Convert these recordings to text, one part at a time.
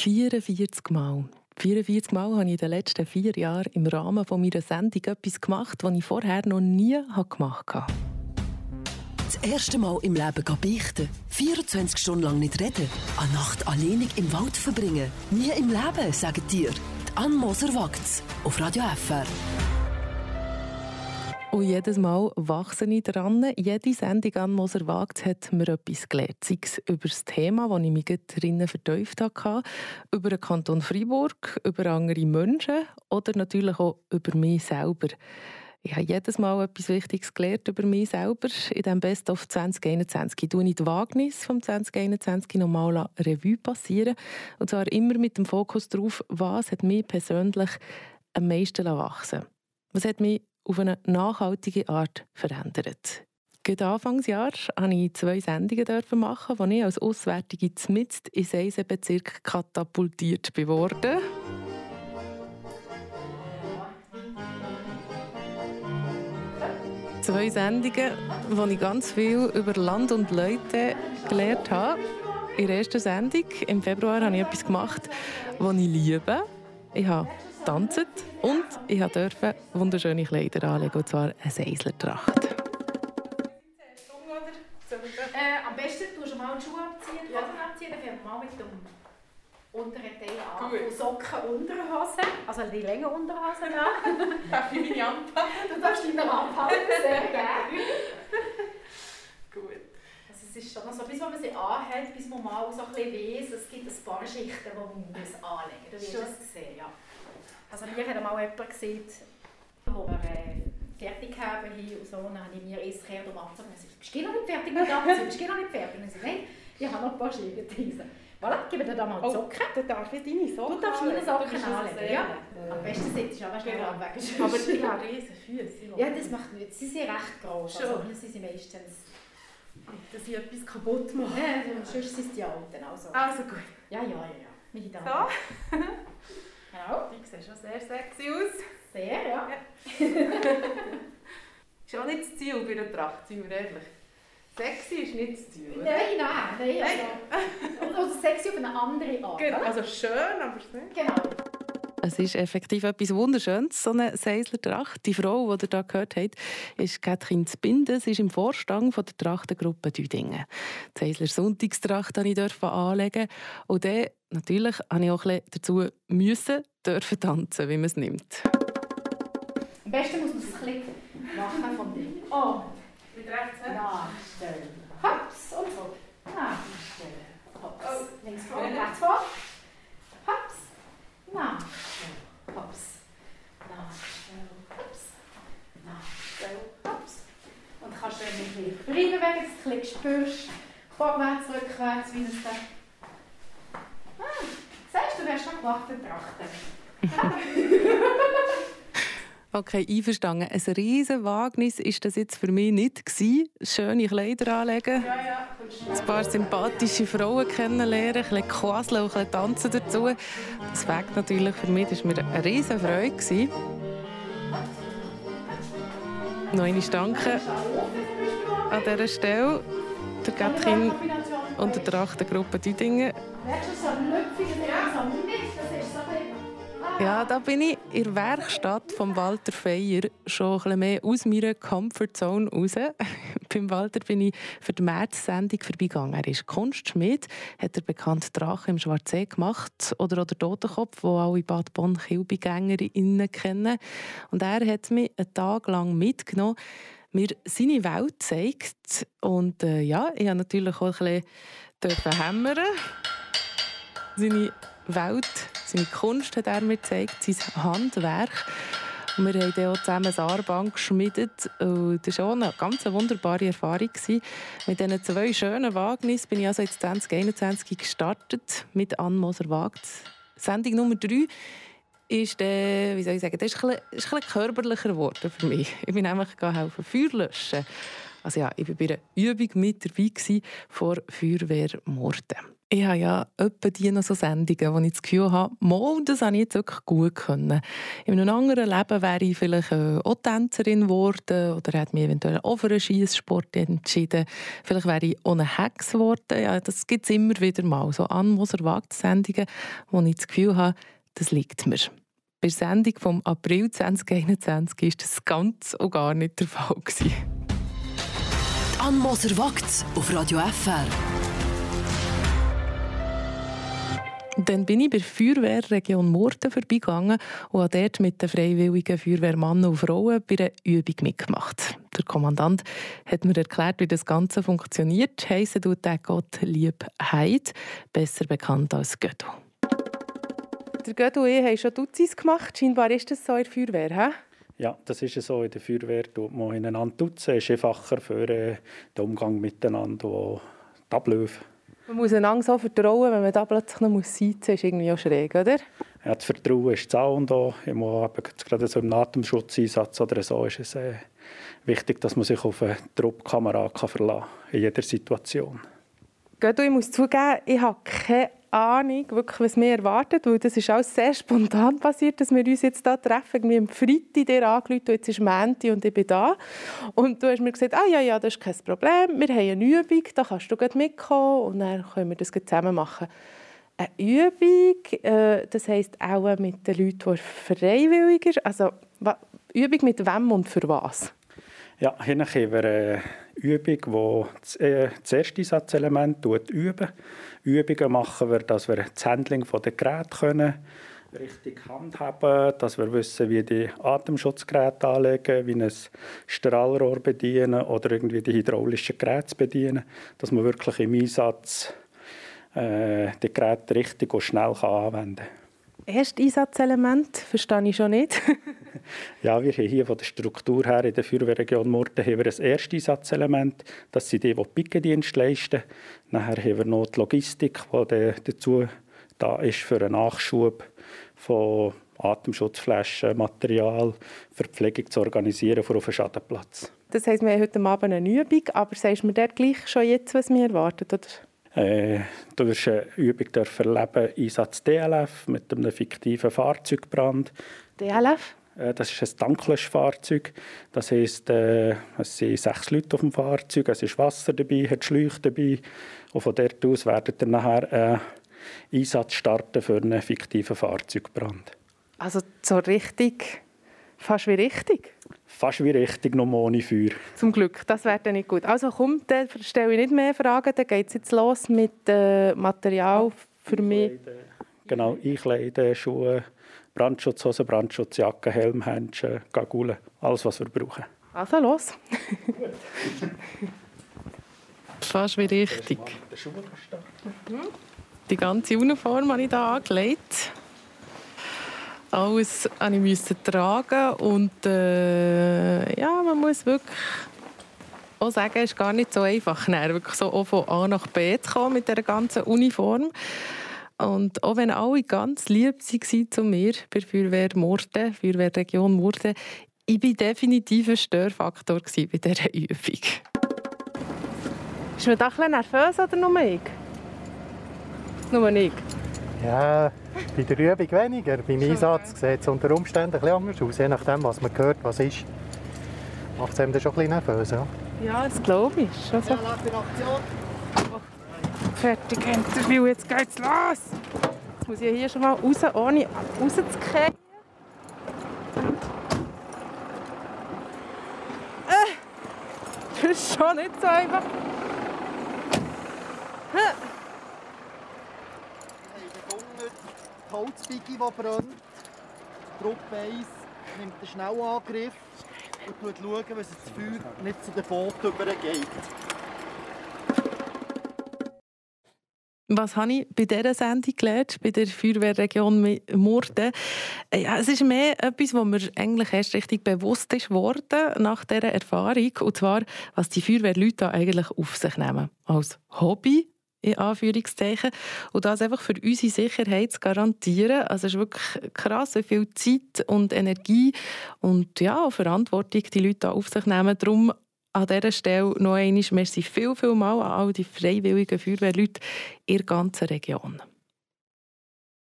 44 Mal. 44 Mal habe ich in den letzten vier Jahren im Rahmen von meiner Sendung etwas gemacht, was ich vorher noch nie gemacht habe. Das erste Mal im Leben beichten. 24 Stunden lang nicht reden. Eine Nacht alleinig im Wald verbringen. Nie im Leben, sagen dir. Die Ann Moser wagt's. Auf Radio FR. Und jedes Mal wachse ich dran. Jede Sendung an Moser Wagt hat mir etwas gelernt. Sei es über das Thema, das ich mich drinnen vertieft habe, über den Kanton Freiburg, über andere Menschen oder natürlich auch über mich selber. Ich habe jedes Mal etwas Wichtiges gelernt über mich selber. In diesem Best of 2021 ich tue ich die Wagnis vom 2021 nochmal Revue passieren. Und zwar immer mit dem Fokus darauf, was hat mich persönlich am meisten wachsen Was hat mich auf eine nachhaltige Art verändert. Gerade Anfangsjahr durfte ich zwei Sendungen machen, wo ich als Auswärtige mitten in Seisenbezirk katapultiert wurde. Zwei Sendungen, wo ich ganz viel über Land und Leute gelernt habe. In der ersten Sendung im Februar habe ich etwas gemacht, das ich liebe. Ich habe tanzen und ich durfte wunderschöne Kleider anlegen, und zwar eine Seislertracht. Äh, am besten tust du mal die Schuhe abziehen, die Hosen abziehen, dann wir mal mit dem unteren Teil an. Und Socken Unterhose, also die lange Unterhose an. Darf ich meine anpacken? Du darfst deine anpacken, sehr gerne. Gut. Also es ist schon so, bis man sie anhält, bis man mal so ein bisschen weiss, es gibt ein paar Schichten, die man muss anlegen muss. Du wirst es sehen, ja. Also hier hat mal jemand gesehen, wo wir äh, fertig haben hier und so, dann habe ich mir erst gehört um angezogen. Ich bist du noch nicht fertig mit Abziehen? Bist du noch nicht fertig? Und ich nein, ich habe noch ein paar Schienen drin. Voilà, gebe dir da mal oh, Socken. Du darfst nicht deine Socken Du darfst meine Socken anlegen, ja. Am besten sitzt du aber schnell genau. abwägen. Aber ich habe riesen Füße. Ja, das macht nichts. Sie sind recht groß. Schon. Also, hier sind sie meistens... Dass ich etwas kaputt mache. Ja, sonst sind es die Alten. Also. Also gut. Ja, ja, ja. ja. Meine Damen. So. Genau. Die sehen schon sehr sexy aus. Sehr, ja. Ist auch nicht das Ziel bei der Tracht, sind wir ehrlich. Sexy ist nicht das Ziel. oder? Nein, nein, nein. Also, oder sexy auf eine andere Art. Genau? Also schön, aber nicht. Genau. Es ist effektiv etwas Wunderschönes, so eine Seislertracht. Die Frau, die ihr hier gehört habt, ist Katrin Zbinden. Sie ist im Vorstand von der Trachtengruppe Düdingen. Die Seisler Sonntagstracht durfte ich anlegen. Und dann, natürlich, habe ich auch ein bisschen dazu müssen, dürfen tanzen, wie man es nimmt. Am besten muss man es ein bisschen machen von dem. Oh, Mit rechts, hä? nachstellen. Hops und so. Nachstellen. Hops. Links vor und rechts vor. Hops. Nachstellen. Hops. Nachstellen. Hops. Nachstellen. Hops. Und kannst du dann ein bisschen frei bewegen, ein bisschen spürst. Vorwärts, rückwärts, wie es dann. Ah, siehst du, du hast schon gemacht betrachten. Okay, einverstanden. Ein riesen Wagnis war das jetzt für mich nicht. Gewesen. Schöne Kleider anlegen, Ja, ja, ein paar sympathische Frauen kennenlernen, ein bisschen quasseln und ein bisschen tanzen dazu. Das weckt natürlich für mich, das war mir eine riesen Freude. gewesen. Noch einmal danke an dieser Stelle der Gatrin und der Trachtengruppe Düdingen. Ja, da bin ich in der Werkstatt von Walter Feier schon ein mehr aus meiner Comfortzone raus. Beim Walter bin ich für die März-Sendung vorbeigegangen. Er ist Kunstschmied, hat der bekannte Drache im Schwarzsee gemacht oder auch der Totenkopf, wo alle Bad bonn Kilbigängerinnen kennen. Und er hat mich einen Tag lang mitgenommen, mir seine Welt gezeigt. Und äh, ja, ich habe natürlich auch ein bisschen hämmern seine Welt, seine Kunst hat er mir gezeigt, sein Handwerk. Und wir haben auch zusammen eine Armband geschmiedet. Und das war auch eine ganz wunderbare Erfahrung. Mit diesen zwei schönen Wagnissen bin ich also jetzt 2021 gestartet mit Ann Moser Wagt. Sendung Nummer drei ist, äh, wie soll ich sagen, das ist ein ist ein körperlicher geworden für mich. Ich bin nämlich helfen, Feuer löschen. Also ja, ich war bei einer Übung mit dabei vor Feuerwehrmorden. Ich habe ja etwa die noch so Sendungen, wo ich das Gefühl habe, mal, das habe ich jetzt wirklich gut können. In einem anderen Leben wäre ich vielleicht äh, auch Tänzerin geworden oder hätte mich eventuell auch für einen Schiesssport entschieden. Vielleicht wäre ich eine Hex geworden. Ja, das gibt es immer wieder mal. So Ann Moser wagt Sendungen, wo ich das Gefühl habe, das liegt mir. Bei der Sendung vom April 2021 war das ganz und gar nicht der Fall. Ann Moser wagt auf Radio FR. Dann bin ich bei der Feuerwehrregion Murten vorbeigegangen und habe dort mit den freiwilligen Feuerwehrmannen und Frauen bei einer Übung mitgemacht. Der Kommandant hat mir erklärt, wie das Ganze funktioniert. Heissen tut der Gott Lieb Heid, besser bekannt als Götto. Der Götto und ich haben schon Dutzis gemacht. Scheinbar ist das so in der Feuerwehr, he? Ja, das ist so. In der Feuerwehr tut man ineinander duzen. ist einfacher für äh, den Umgang miteinander und die Abläufe. Man muss einander so vertrauen, wenn man da plötzlich noch sitzen muss, ist irgendwie auch schräg, oder? Ja, das Vertrauen ist das und auch. Gerade so im Atemschutzeinsatz oder so ist es äh, wichtig, dass man sich auf eine Truppkamera verlassen kann, in jeder Situation. Götto, ich muss zugeben, ich habe keine Ahnung, wirklich, was mir erwartet, weil das ist alles sehr spontan passiert, dass wir uns jetzt hier treffen. Irgendwie am Freitag dir angerufen, jetzt ist Mänti und ich bin da. Und du hast mir gesagt, ah ja, ja, das ist kein Problem, wir haben eine Übung, da kannst du mitkommen und dann können wir das zusammen machen. Eine Übung, äh, das heisst auch mit den Leuten, die freiwilliger Also Übung mit wem und für was? Ja, hier haben wir eine Übung, die das, äh, das erste Satzelement üben. Übungen machen wir, dass wir das Handling der Geräte können, richtig handhaben, dass wir wissen, wie die Atemschutzgeräte anlegen, wie ein Strahlrohr bedienen oder irgendwie die hydraulischen Geräte bedienen, dass man wirklich im Einsatz äh, die Geräte richtig und schnell kann anwenden kann. Erste Einsatzelement verstehe ich schon nicht. ja, wir haben hier von der Struktur her in der Feuerwehrregion Murten haben wir ein erste Einsatzelement. Das sind die, die Pickendienst leisten. Nachher haben wir noch die Logistik, die dazu da ist für einen Nachschub von Atemschutzflaschen, Material, Verpflegung zu organisieren für auf einen Schadenplatz. Das heisst, wir haben heute Abend eine Übung, aber sagst du mir dort gleich schon jetzt, was wir erwartet? Oder? Äh, du wirst eine Übung erleben, Einsatz DLF mit einem fiktiven Fahrzeugbrand. DLF? Äh, das ist ein Tanklöschfahrzeug. Das heisst, äh, es sind sechs Leute auf dem Fahrzeug, es ist Wasser dabei, hat Schläuche dabei. Und von dort aus werden dann nachher einen Einsatz starten für einen fiktiven Fahrzeugbrand. Also so richtig, fast wie richtig? fast wie richtig, noch ohne Feuer. Zum Glück, das wäre dann nicht gut. Also komm, dann stelle ich nicht mehr Fragen, dann geht es jetzt los mit äh, Material für mich. Genau, Einkleiden, Schuhe, Brandschutzhosen, Brandschutzjacke, Helm, Handschuhe, Gagulen, alles, was wir brauchen. Also los. fast wie richtig. Die ganze Uniform habe ich hier angelegt alles ich musste tragen und äh, ja, man muss wirklich auch sagen, es ist gar nicht so einfach, wirklich so auch von A nach B zu kommen mit dieser ganzen Uniform. Und auch wenn alle ganz lieb waren zu mir bei der Feuerwehr Murten, Feuerwehrregion Murten, ich war definitiv ein Störfaktor bei dieser Übung. Ist man da ein bisschen nervös oder nur ich? Nur ich? Ja, bei der Übung weniger. Beim Einsatz sieht es unter Umständen ein anders aus, je nachdem, was man hört, was ist. Macht es einem dann schon ein bisschen nervös, ja? Ja, das glaube ich. Also. Fertig, Interview, jetzt geht's los! Jetzt muss ich hier schon mal raus, ohne rauszukriegen. Äh, das ist schon nicht so einfach. Holzbiggi, die brennt. Truppe 1 nimmt einen Schnellangriff und schaut, dass das Feuer nicht zu den Booten übergeht. Was habe ich bei dieser Sendung gelernt, bei der Feuerwehrregion Murten? Ja, es ist mehr etwas, was mir eigentlich erst richtig bewusst ist worden nach dieser Erfahrung. Und zwar, was die Feuerwehrleute eigentlich auf sich nehmen. Als Hobby in Anführungszeichen. Und das einfach für unsere Sicherheit zu garantieren. Also es ist wirklich krass, wie viel Zeit und Energie und ja, Verantwortung die Leute auf sich nehmen. Darum an dieser Stelle noch einmal merci viel, viel mal an all die freiwilligen Feuerwehrleute in der ganzen Region.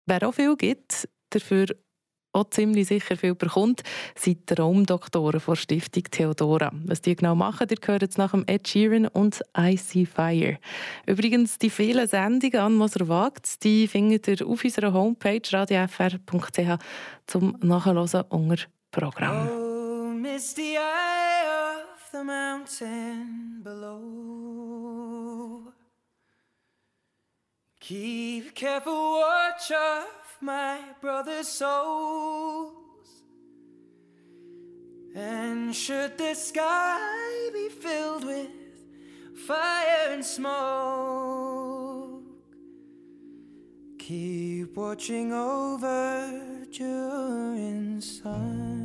Wer auch viel gibt, dafür auch ziemlich sicher viel bekommt, sind die Raumdoktoren der Stiftung Theodora. Was die genau machen, ihr hört jetzt nach dem Ed Sheeran und I Fire. Übrigens, die vielen Sendungen an Moser wagt, die findet ihr auf unserer Homepage radiofr.ch zum Nachhören unter Programm. Oh, misty eye of the mountain below. Keep careful watch of my brother's souls. And should the sky be filled with fire and smoke, keep watching over your suns.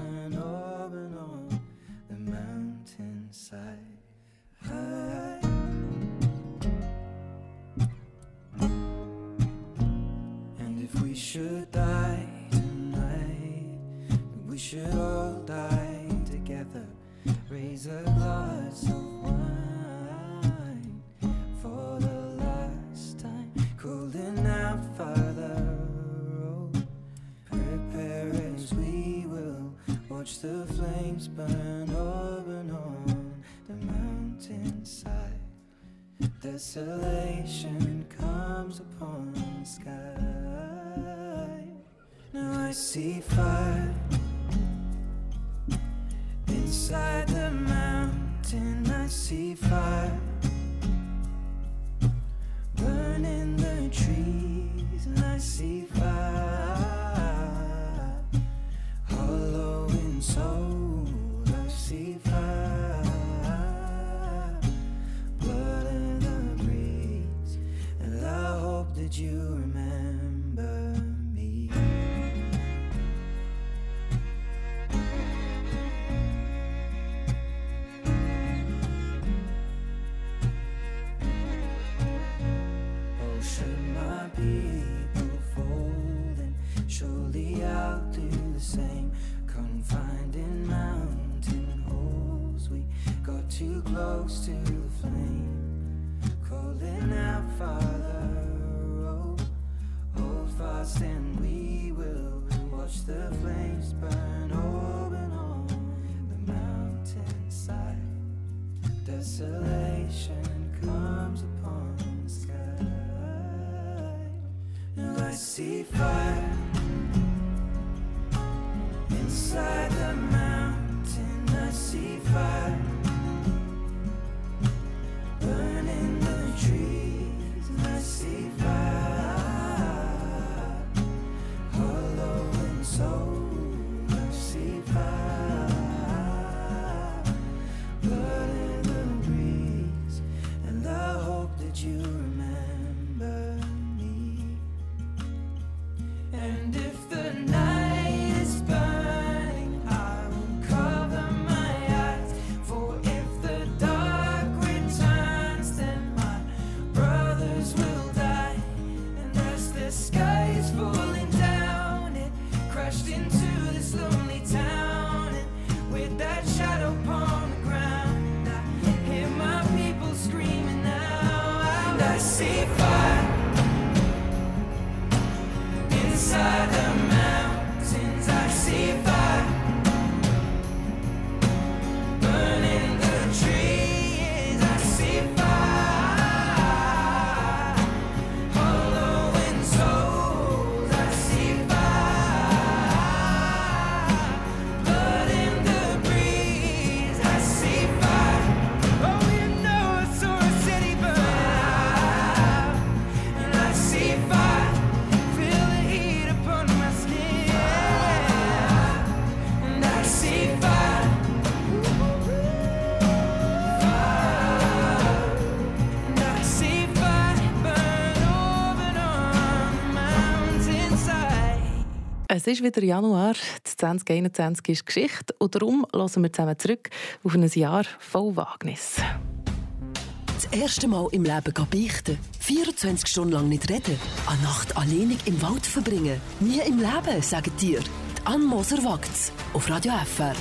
should all die together. Raise a glass of wine for the last time. Calling out, Father, oh, prepare as we will watch the flames burn over and on the mountainside. Desolation comes upon the sky. Now I see fire inside the mountain. I see fire burning the trees, and I see fire hollow in soul. I see fire blood in the breeze, and I hope that you to the sky is falling down, it crashed into this lonely town. And with that shadow upon the ground, I hear my people screaming now. I see fire inside the Es ist wieder Januar, das 2021 ist Geschichte und darum hören wir zusammen zurück auf ein Jahr voll Wagnis. Das erste Mal im Leben beichten. 24 Stunden lang nicht reden. Eine Nacht alleinig im Wald verbringen. Nie im Leben, sagen dir. Die Ann Moser wagt's. Auf Radio FR.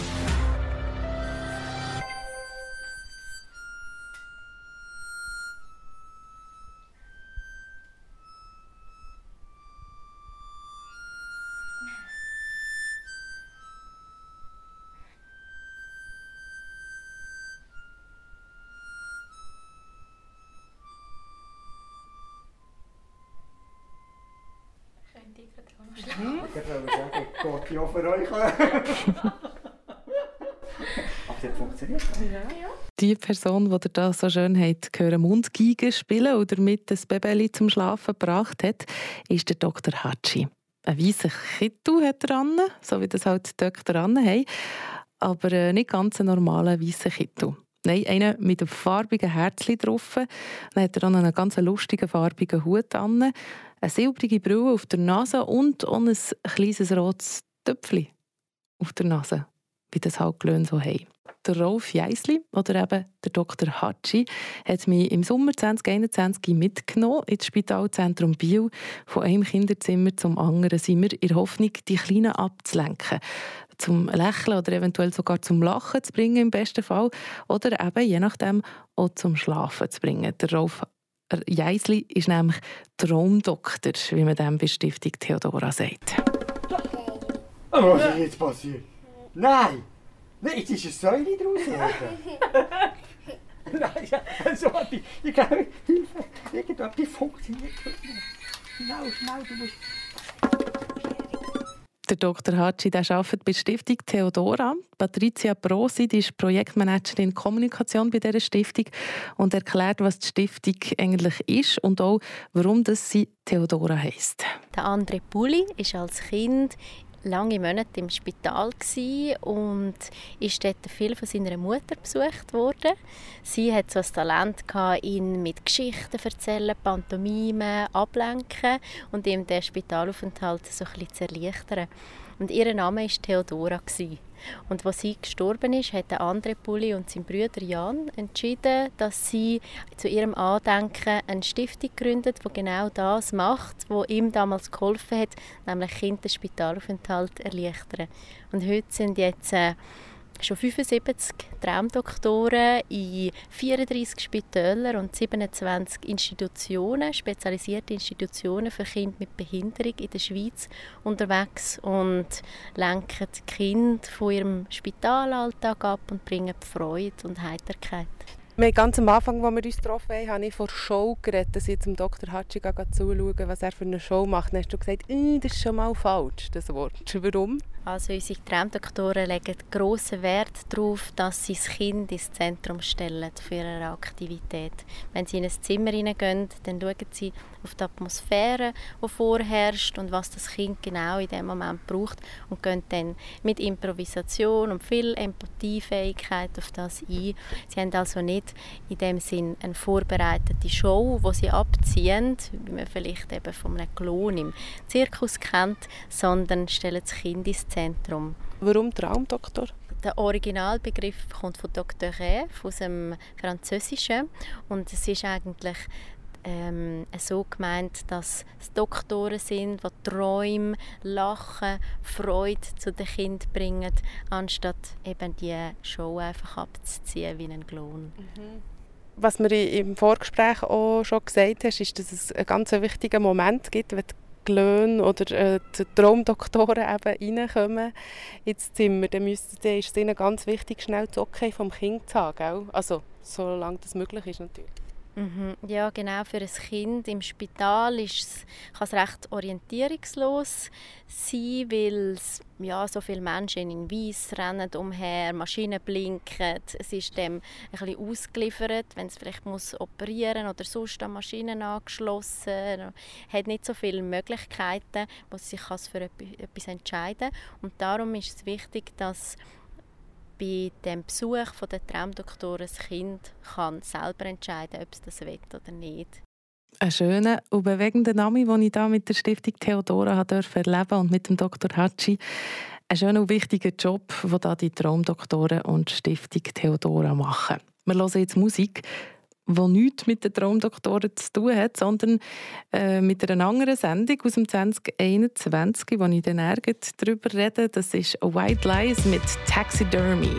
Euch. Aber das funktioniert. Die Person, die ihr da so schön habt, hören Mundgeige spielen oder damit das Baby zum Schlafen gebracht hat, ist der Dr. Hatschi. Ein weißer Kittel hat er an, so wie das halt die Doktor an haben, aber äh, nicht ganz ein normaler weißer Kittel. Nein, einen mit einem farbigen Herzchen drauf. Dann hat er auch einen ganz lustigen farbigen Hut an, eine silbrige Brille auf der Nase und auch ein kleines rotes Töpfchen auf der Nase, wie das halt Glöhn so haben. Der Rolf Jeisli oder eben der Dr. Hatschi hat mich im Sommer 2021 mitgenommen ins Spitalzentrum Biel. Von einem Kinderzimmer zum anderen sind wir in der Hoffnung, die Kleinen abzulenken. Zum Lächeln oder eventuell sogar zum Lachen zu bringen im besten Fall. Oder eben, je nachdem, auch zum Schlafen zu bringen. Der Rolf Jeisli ist nämlich Traumdoktor, wie man dem bei Stiftung Theodora sagt. Oh, was ist jetzt passiert? Nein! Nein, jetzt ist eine Säule draus geworden. Nein, ja, so etwas. Ich glaube, Hilfe. Irgendetwas funktioniert nicht mehr. Schnell, du musst... Der Dr. Hatschi der arbeitet bei der Stiftung Theodora. Patricia Brosi die ist Projektmanagerin Kommunikation bei dieser Stiftung und erklärt, was die Stiftung eigentlich ist und auch, warum das sie Theodora heisst. Der André Pulli ist als Kind lange Monate im Spital und ist dort viel von seiner Mutter besucht worden. Sie hat so ein Talent gehabt, ihn mit Geschichten erzählen, Pantomime, ablenken und ihm den Spitalaufenthalt so ein bisschen zu erleichtern. Und ihr Name war Theodora. Gsi. Und als sie gestorben ist, hat der andere Pulli und sein Bruder Jan entschieden, dass sie zu ihrem Andenken eine Stiftung gründet, die genau das macht, was ihm damals geholfen hat, nämlich Kinder den Spitalaufenthalt erleichtern. Und heute sind jetzt äh, schon 75 Traumdoktoren in 34 Spitälern und 27 Institutionen, spezialisierte Institutionen für Kinder mit Behinderung in der Schweiz unterwegs und lenken die Kinder von ihrem Spitalalltag ab und bringen Freude und Heiterkeit. Wir ganz am Anfang, als wir uns getroffen haben, habe ich von Show geredet, dass ich zum Dr. Hatschi zuschauen was er für eine Show macht. Dann hast du gesagt, «Äh, das ist schon mal falsch, das Wort. Warum? Also unsere Traumdoktoren legen grossen Wert darauf, dass sie das Kind ins Zentrum stellen für ihre Aktivität. Wenn sie in ein Zimmer hineingehen, dann schauen sie auf die Atmosphäre, die vorherrscht und was das Kind genau in dem Moment braucht und gehen dann mit Improvisation und viel Empathiefähigkeit auf das ein. Sie haben also nicht in dem Sinn eine vorbereitete Show, wo sie abziehen, wie man vielleicht eben von einem Klon im Zirkus kennt, sondern stellen das Kind ins Zentrum. Warum Traumdoktor? Der Originalbegriff kommt von Dr. Rêve, aus dem Französischen. Und es ist eigentlich ähm, so gemeint, dass es Doktoren sind, die Träume, Lachen, Freude zu den Kindern bringen, anstatt eben die Show einfach abzuziehen wie einen Klon. Was mir im Vorgespräch auch schon gesagt hast, ist, dass es einen ganz wichtigen Moment gibt, wenn die Glöhn oder äh, die Traumdoktoren eben reinkommen ins Zimmer. Dann, müsste, dann ist es ihnen ganz wichtig, schnell das Okay vom Kind zu haben. Gell? Also, solange das möglich ist natürlich. Mhm. Ja, genau. Für ein Kind im Spital ist es, kann es recht orientierungslos sein, weil es, ja, so viele Menschen in Weiss rennen umher, Maschinen blinken. Es ist dem bisschen ausgeliefert, wenn es vielleicht muss operieren oder sonst an Maschinen angeschlossen. hat nicht so viele Möglichkeiten, wo es sich kann für etwas etwas entscheiden Und darum ist es wichtig, dass bei dem Besuch von der Traumdoktoren das Kind kann selber entscheiden, ob es das will oder nicht. Ein schöner und bewegender Name, den ich hier mit der Stiftung Theodora dürfen erleben und mit dem Dr. Hatschi. Ein schöner und wichtiger Job, den da die Traumdoktoren und Stiftung Theodora machen. Wir hören jetzt Musik, die nichts mit den Traumdoktoren zu tun hat, sondern äh, mit einer anderen Sendung aus dem 2021, wo ich dann darüber rede. Das ist White Lies mit Taxidermy.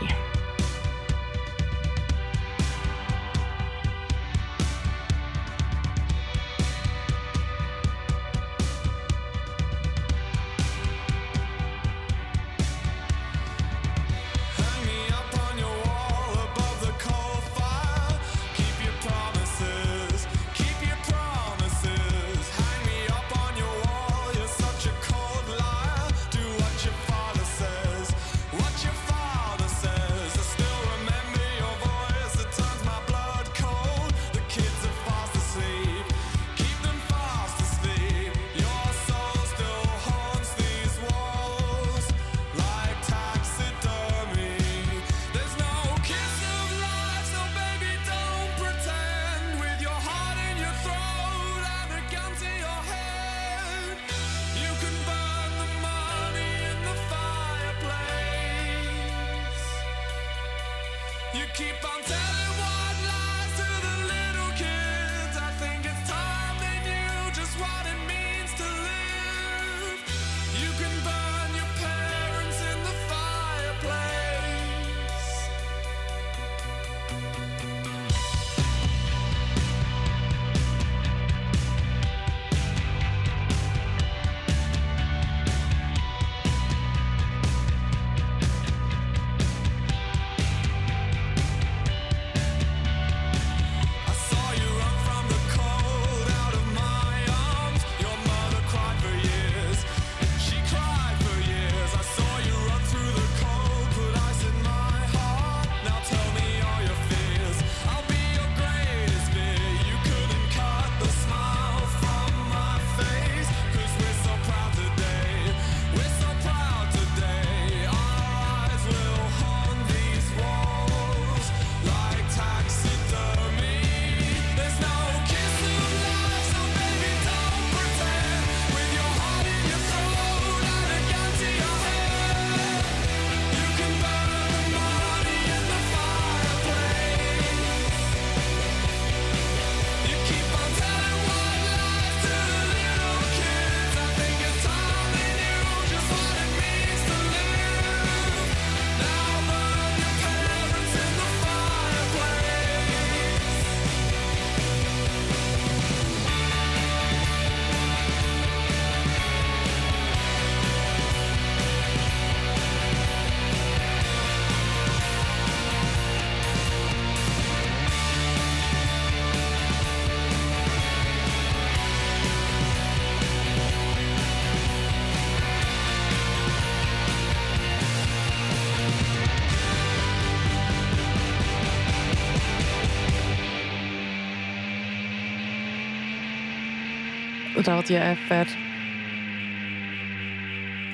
Radio FR.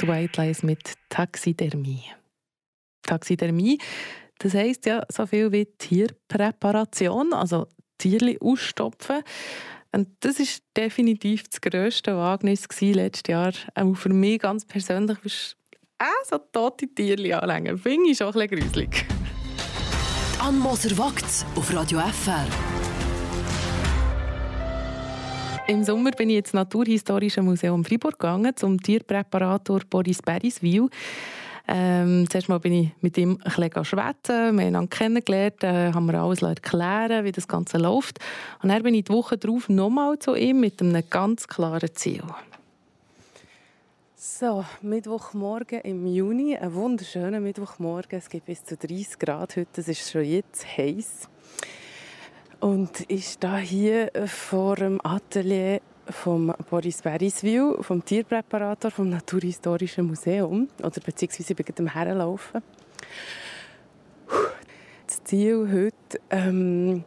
Die White Lies mit Taxidermie. Taxidermie, das heisst ja so viel wie Tierpräparation, also Tierli ausstopfen. Und das ist definitiv das grösste Wagnis letztes Jahr. Auch für mich ganz persönlich ist äh, so tote Tierli anlängen. Finde ich schon ein bisschen gruselig. Ann Moser wagt auf Radio FR. Im Sommer bin ich ins Naturhistorische Museum Freiburg gegangen zum Tierpräparator Boris Beriswil. Ähm, zuerst mal bin ich mit ihm ein bisschen schwätzen, wir haben ihn kennengelernt, äh, haben mir alles erklären wie das Ganze läuft. Und dann bin ich die Woche darauf nochmal zu ihm mit einem ganz klaren Ziel. So, Mittwochmorgen im Juni, ein wunderschöner Mittwochmorgen. Es gibt bis zu 30 Grad heute, es ist schon jetzt heiß. Und ich stehe hier vor dem Atelier von Boris Beriswil, vom Tierpräparator vom Naturhistorischen Museum. Oder beziehungsweise gerade am Herlaufen. Das Ziel heute, ähm,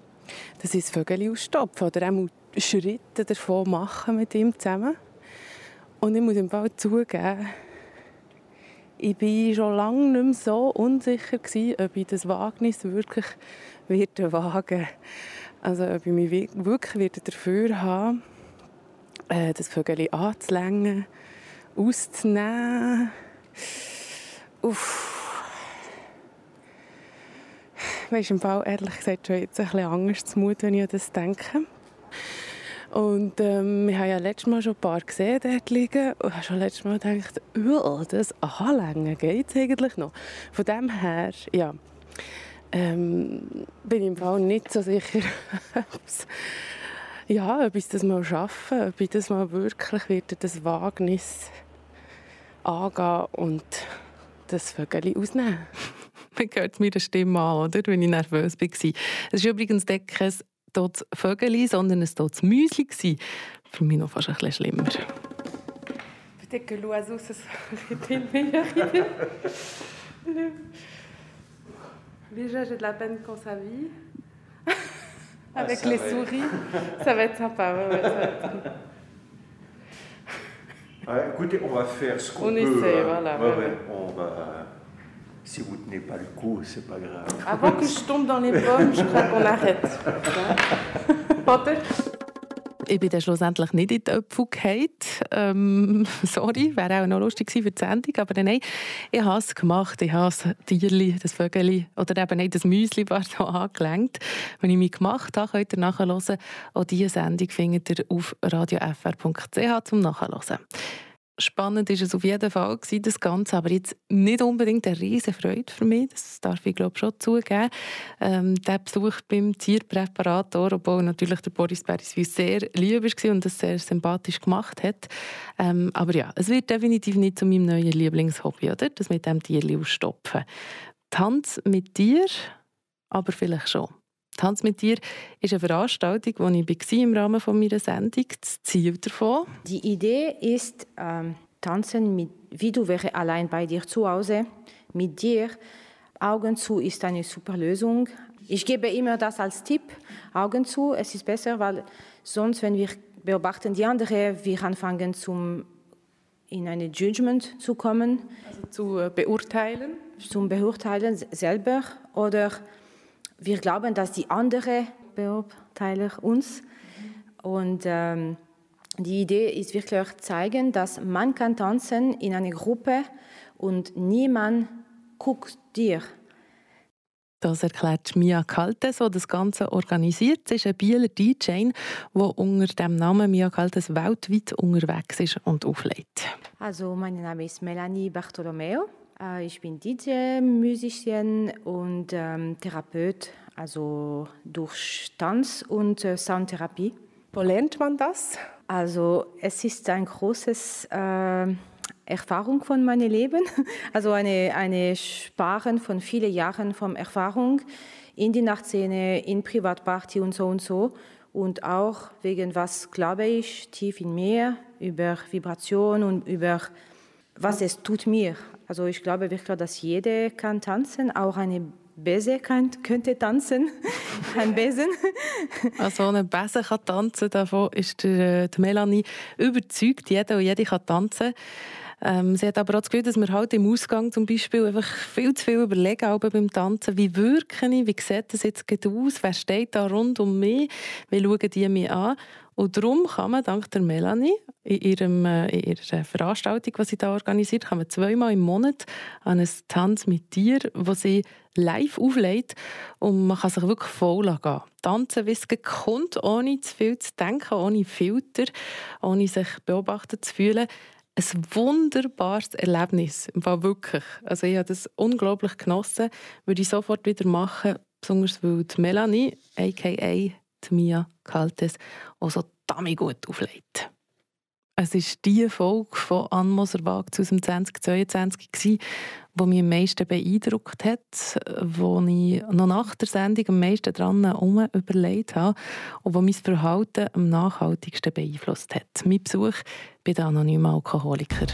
das ist Vögel ausstopfen oder auch Schritte davon machen mit ihm zusammen. Und ich muss im Fall zugeben, ich war schon lange nicht mehr so unsicher, ob ich das Wagnis wirklich werde wagen Also ob ich mich wi- wirklich dafür haben äh, das Vögel anzulängen, auszunehmen. Uff. Mir ist im Fall ehrlich gesagt schon jetzt ein bisschen anders zumut, wenn ich an das denke. Und ähm, wir haben ja letztes Mal schon ein paar gesehen dort liegen und habe schon letztes Mal gedacht, «Uah, das Anlängen geht eigentlich noch. Von dem her, ja, ähm, bin ich im Fall nicht so sicher, ja, ob ich das mal schaffe, ob ich das mal wirklich wieder das Wagnis angehen und das Vögel ausnehmen. Man hört mir die Stimme an, oder? wenn ich nervös war. Es war übrigens dort kein totes Vögel, sondern ein totes Müsli. Für mich noch fast ein bisschen schlimmer. Que l'oiseau ce serait une meilleure idée. Déjà, j'ai de la peine quand ça vit. Avec ça les va souris, ça va être sympa. ouais, ouais, ça va être- Ouais, écoutez, on va faire ce qu'on On peut. essaie, hein. voilà. On va. Si vous tenez pas le coup, c'est pas grave. Avant que je tombe dans les pommes, je crois qu'on arrête. Ich bin dann schlussendlich nicht in die gefallen. Ähm, sorry, wäre auch noch lustig gewesen für die Sendung. Aber nein, ich habe es gemacht. Ich habe das Tierli, das Vögeli oder eben nicht das Müsli pardon, angelenkt. Wenn ich mich gemacht habe, könnt ihr nachhören. Auch diese Sendung findet ihr auf radiofr.ch zum Nachhören. Spannend ist es auf jeden Fall gewesen, das Ganze, aber jetzt nicht unbedingt eine riesige Freude für mich, das darf ich glaube schon zugeben. Ähm, der Besuch beim Tierpräparator, obwohl natürlich der Boris Beriswil sehr lieb war und das sehr sympathisch gemacht hat. Ähm, aber ja, es wird definitiv nicht zu meinem neuen Lieblingshobby, oder? Das mit dem Tierli ausstopfen. Tanz mit dir, aber vielleicht schon. Tanz mit dir ist eine Veranstaltung, wo ich war im Rahmen von meiner Sendung. Das Ziel davon Die Idee ist, ähm, tanzen mit, wie du wäre allein bei dir zu Hause, mit dir. Augen zu ist eine super Lösung. Ich gebe immer das als Tipp. Augen zu, es ist besser, weil sonst, wenn wir beobachten die andere, wir anfangen zum in eine Judgment zu kommen. Also zu äh, beurteilen? Zum Beurteilen selber oder wir glauben, dass die andere beurteilen uns. Und ähm, die Idee ist wirklich zeigen, dass man kann tanzen in einer Gruppe und niemand guckt dir. Das erklärt Mia Kaltes, die das Ganze organisiert. Sie ist ein Bieler DJ, der unter dem Namen Mia Kaltes weltweit unterwegs ist und auflegt. Also mein Name ist Melanie Bartolomeo. Äh, Ich bin DJ, Musician und ähm, Therapeut, also durch Tanz und äh, Soundtherapie. Wo lernt man das? Also es ist ein großes äh, Erfahrung von meinem Leben, also eine, eine Sparen von vielen Jahren von Erfahrung in die Nachtszene, in Privatparty und so und so. Und auch wegen was glaube ich tief in mir über Vibration und über was es tut mir. Also ich glaube wirklich, dass jeder kann tanzen, auch eine Bese kann, könnte tanzen, ein Besen. Also eine Besen kann tanzen, davon ist äh, die Melanie überzeugt. Jeder und jede kann tanzen. Ähm, sie hat aber auch das Gefühl, dass wir halt im Ausgang zum Beispiel einfach viel zu viel überlegen beim Tanzen. Wie wirke ich? Wie sieht das jetzt aus? Wer steht da rund um mich? Wie schauen die mich an? Und darum kann man dank der Melanie in, ihrem, äh, in ihrer Veranstaltung, die sie da organisiert, kann man zweimal im Monat an einen Tanz mit dir, wo sie live auflegt und man kann sich wirklich voll gehen. Tanzen, wie es kommt, ohne zu viel zu denken, ohne Filter, ohne sich beobachtet zu fühlen. Ein wunderbares Erlebnis, im Fall wirklich. Also ich habe das unglaublich genossen, würde ich sofort wieder machen, besonders weil die Melanie, a.k.a. die Mia Kaltes, auch so damit gut auflegt. Es war die Folge von Anne Moser-Wagz aus dem 2022, gewesen, die mich am meisten beeindruckt hat, wo ich noch nach der Sendung am meisten daran herum überlegt habe und wo mein Verhalten am nachhaltigsten beeinflusst hat. Mein Besuch bei den anonymen Alkoholikern.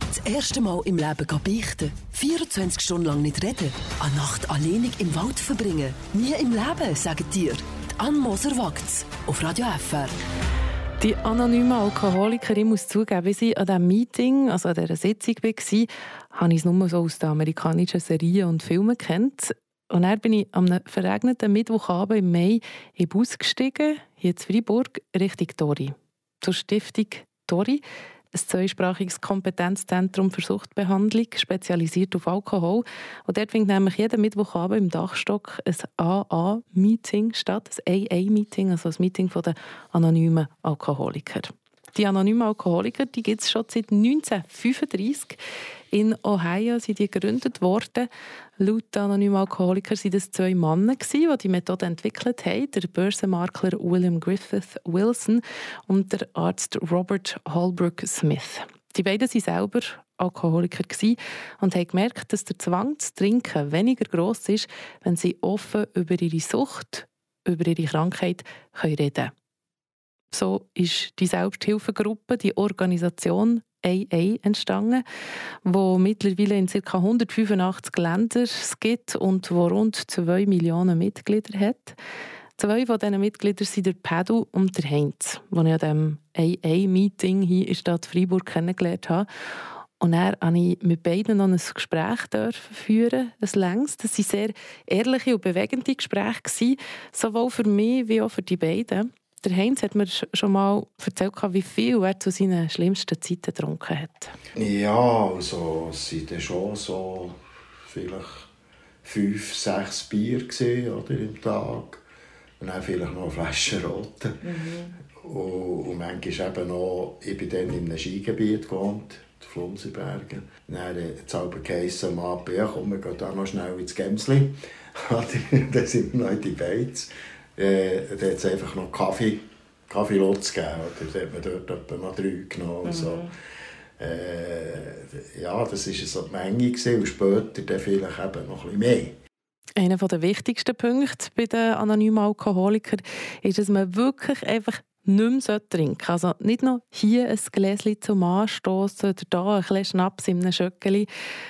Das erste Mal im Leben beichten. 24 Stunden lang nicht reden. Eine Nacht alleinig im Wald verbringen. Nie im Leben, sagen dir. Anne Moser wagt's. Auf Radio FR. Die anonyme Alkoholikerin muss zugeben, wie sie an diesem Meeting, also an dieser Sitzung war, habe ich es nur so aus den amerikanischen Serien und Filmen kennt. Und dann bin ich am verregneten Mittwochabend im Mai in den Bus gestiegen, hier in Freiburg, Richtung Tori. Zur Stiftung Tori, ein zweisprachiges Kompetenzzentrum für Suchtbehandlung, spezialisiert auf Alkohol. Und dort findet nämlich jeden Mittwochabend im Dachstock ein AA-Meeting statt, ein AA-Meeting, also ein Meeting der anonymen Alkoholiker. Die anonymen Alkoholiker gibt es schon seit 1935. In Ohio sind die gegründet worden. Laut anonymen Alkoholiker waren es zwei Männer, die die Methode entwickelt haben. Der Börsenmakler William Griffith Wilson und der Arzt Robert Holbrook Smith. Die beiden waren selber Alkoholiker und haben gemerkt, dass der Zwang zu trinken weniger gross ist, wenn sie offen über ihre Sucht, über ihre Krankheit reden können. So ist die Selbsthilfegruppe, die Organisation AA entstanden, wo mittlerweile in ca. 185 Ländern gibt und wo rund 2 Millionen Mitglieder hat. Zwei von diesen Mitgliedern sind der Pedro und der Heinz, die ich an diesem AA-Meeting hier in Stadt Freiburg kennengelernt habe. Und dann durfte ich mit beiden noch ein Gespräch führen, ein längs. Das waren sehr ehrliche und bewegende Gespräche, sowohl für mich wie auch für die beiden. Der Heinz hat mir schon mal erzählt, wie viel er zu seinen schlimmsten Zeiten getrunken hat. Ja, also es waren schon so vielleicht fünf, sechs Bier gewesen, oder, im Tag. Und dann vielleicht noch eine Flasche Rote. Mhm. Und, und manchmal eben noch, ich bin dann in einem Skigebiet gewohnt, die Flumsenbergen. Dann hat es aber geheißen, am Abend, ja, komm, wir gehen da noch schnell ins Gemsli. dann sind wir noch in die Beiz äh, da hat es einfach noch Kaffee, Kaffee Lutz gegeben. Oder? Da hat man dort etwa noch drei genommen. Mhm. So. Äh, ja, das war so die Menge gewesen, und später dann vielleicht eben noch ein bisschen mehr. Einer der wichtigsten Punkte bei den anonymen Alkoholikern ist, dass man wirklich einfach nicht mehr trinken. Also nicht noch hier ein Gläschen zum Anstoßen oder da ein bisschen Schnaps in einem Schöckeli.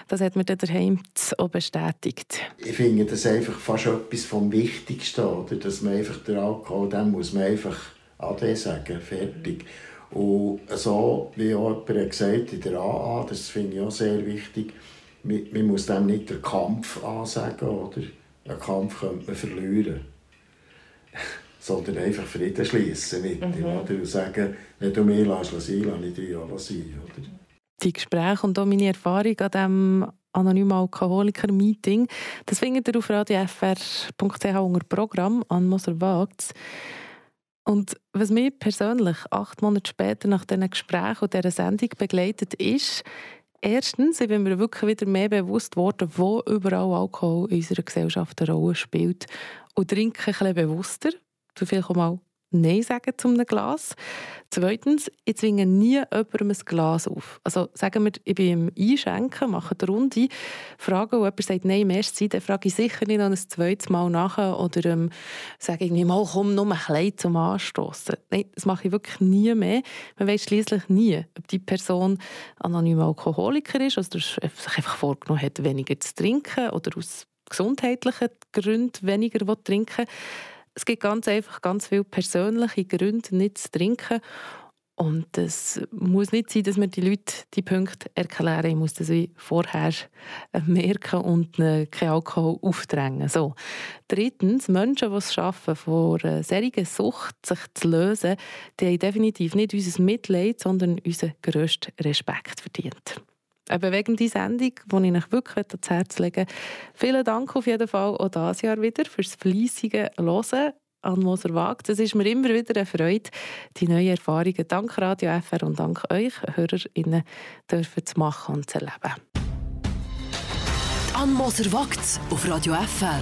Das hat mir dann daheim auch bestätigt. Ich finde das einfach fast etwas vom Wichtigsten, oder? dass man einfach den Alkohol, dem muss man einfach Ade sagen, fertig. Und so, wie auch jemand gesagt in der AA, das finde ich auch sehr wichtig, man, muss dem nicht den Kampf ansagen, oder? Einen Kampf könnte man verlieren sondern einfach Frieden schließen mit mhm. ihm oder? und sagen, wenn du mir lässt, lass sein, lass ich dich auch sein. Oder? Die Gespräche und auch meine Erfahrung an diesem anonymen Alkoholiker-Meeting, das findet ihr auf radiofr.ch unter Programm an Moser Wagts. Und was mich persönlich acht Monate später nach diesen Gesprächen und dieser Sendung begleitet, ist, erstens, ich bin mir wirklich wieder mehr bewusst geworden, wo überall Alkohol in unserer Gesellschaft eine Rolle spielt. Und trinke ein bisschen bewusster, vielleicht auch mal Nein sagen zu einem Glas. Zweitens, ich zwinge nie jemandem ein Glas auf. Also sagen wir, ich bin im Einschenken, mache eine Runde, frage und jemand sagt Nein, merci, dann frage ich sicher nicht noch ein zweites Mal nachher oder ähm, sage irgendwie mal, komm, nur ein klein zum Anstoßen. Nein, das mache ich wirklich nie mehr. Man weiß schließlich nie, ob die Person anonym Alkoholiker ist, also sich einfach vorgenommen hat, weniger zu trinken oder aus gesundheitlichen Gründen weniger trinken will. Es gibt ganz einfach ganz viele persönliche Gründe, nicht zu trinken. Und es muss nicht sein, dass wir die Leute die Punkte erklären. Ich muss das wie vorher äh, merken und kein Alkohol aufdrängen. So. Drittens, Menschen, die es schaffen, vor einer solchen Sucht sich zu lösen, die haben definitiv nicht unser Mitleid, sondern unseren grössten Respekt verdient eine bewegende Sendung, die ich euch wirklich ans Herz legen Vielen Dank auf jeden Fall auch dieses Jahr wieder fürs fleissige Hören an Moser Wagt. Es ist mir immer wieder eine Freude, die neuen Erfahrungen dank Radio FR und dank euch HörerInnen dürfen zu machen und zu erleben. An Moser Wagt auf Radio FR.